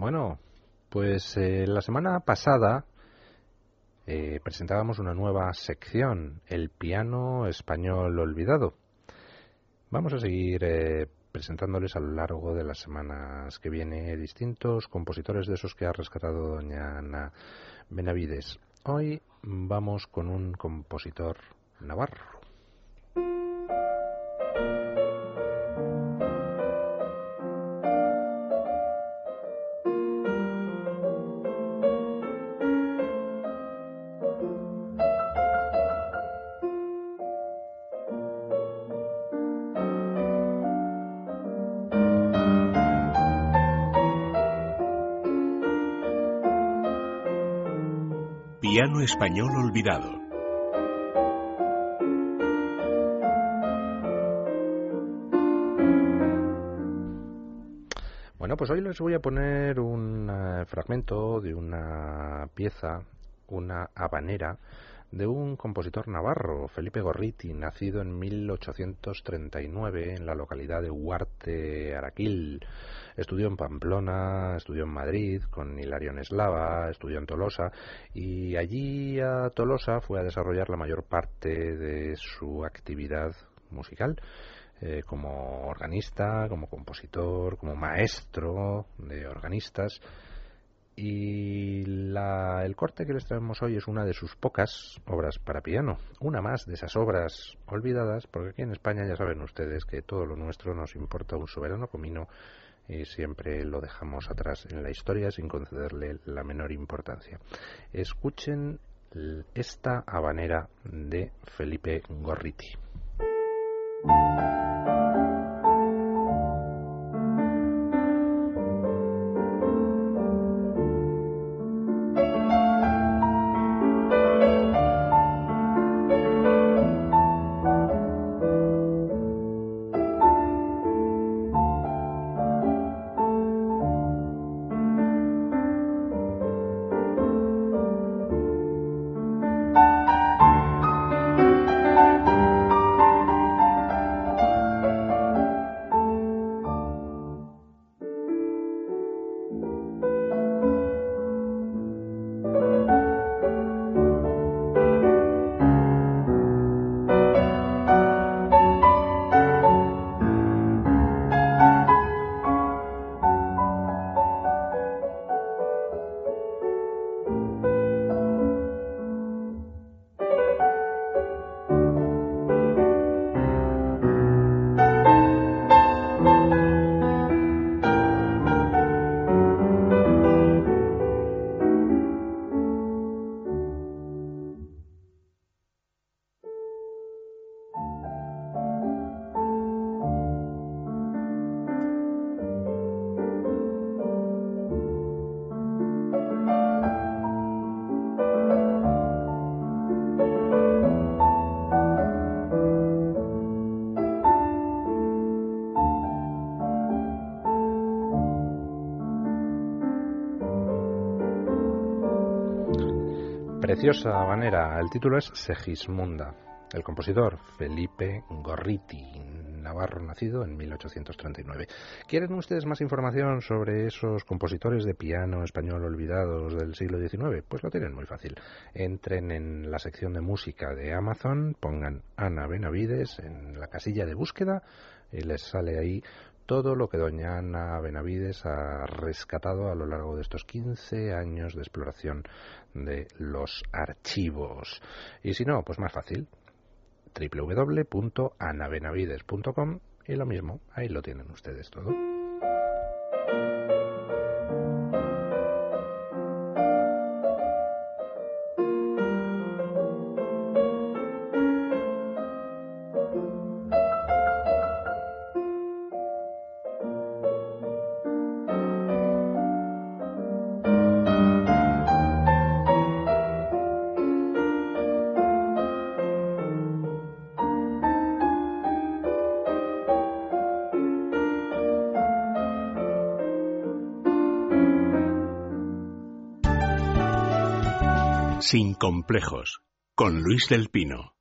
Bueno, pues eh, la semana pasada eh, presentábamos una nueva sección, el piano español olvidado. Vamos a seguir eh, presentándoles a lo largo de las semanas que viene distintos compositores de esos que ha rescatado doña Ana Benavides. Hoy vamos con un compositor navarro. Piano español olvidado. Bueno, pues hoy les voy a poner un eh, fragmento de una pieza, una habanera, de un compositor navarro, Felipe Gorriti, nacido en 1839 en la localidad de Huarte, Araquil. Estudió en Pamplona, estudió en Madrid con Hilarión Eslava, estudió en Tolosa y allí a Tolosa fue a desarrollar la mayor parte de su actividad musical. Eh, como organista, como compositor, como maestro de organistas y el corte que les traemos hoy es una de sus pocas obras para piano, una más de esas obras olvidadas, porque aquí en España ya saben ustedes que todo lo nuestro nos importa un soberano comino y siempre lo dejamos atrás en la historia sin concederle la menor importancia. Escuchen esta habanera de Felipe Gorriti. Preciosa manera. El título es Segismunda. El compositor Felipe Gorriti, navarro nacido en 1839. ¿Quieren ustedes más información sobre esos compositores de piano español olvidados del siglo XIX? Pues lo tienen muy fácil. Entren en la sección de música de Amazon, pongan Ana Benavides en la casilla de búsqueda y les sale ahí todo lo que doña Ana Benavides ha rescatado a lo largo de estos 15 años de exploración de los archivos. Y si no, pues más fácil, www.anabenavides.com y lo mismo, ahí lo tienen ustedes todo. Sin complejos, con Luis del Pino.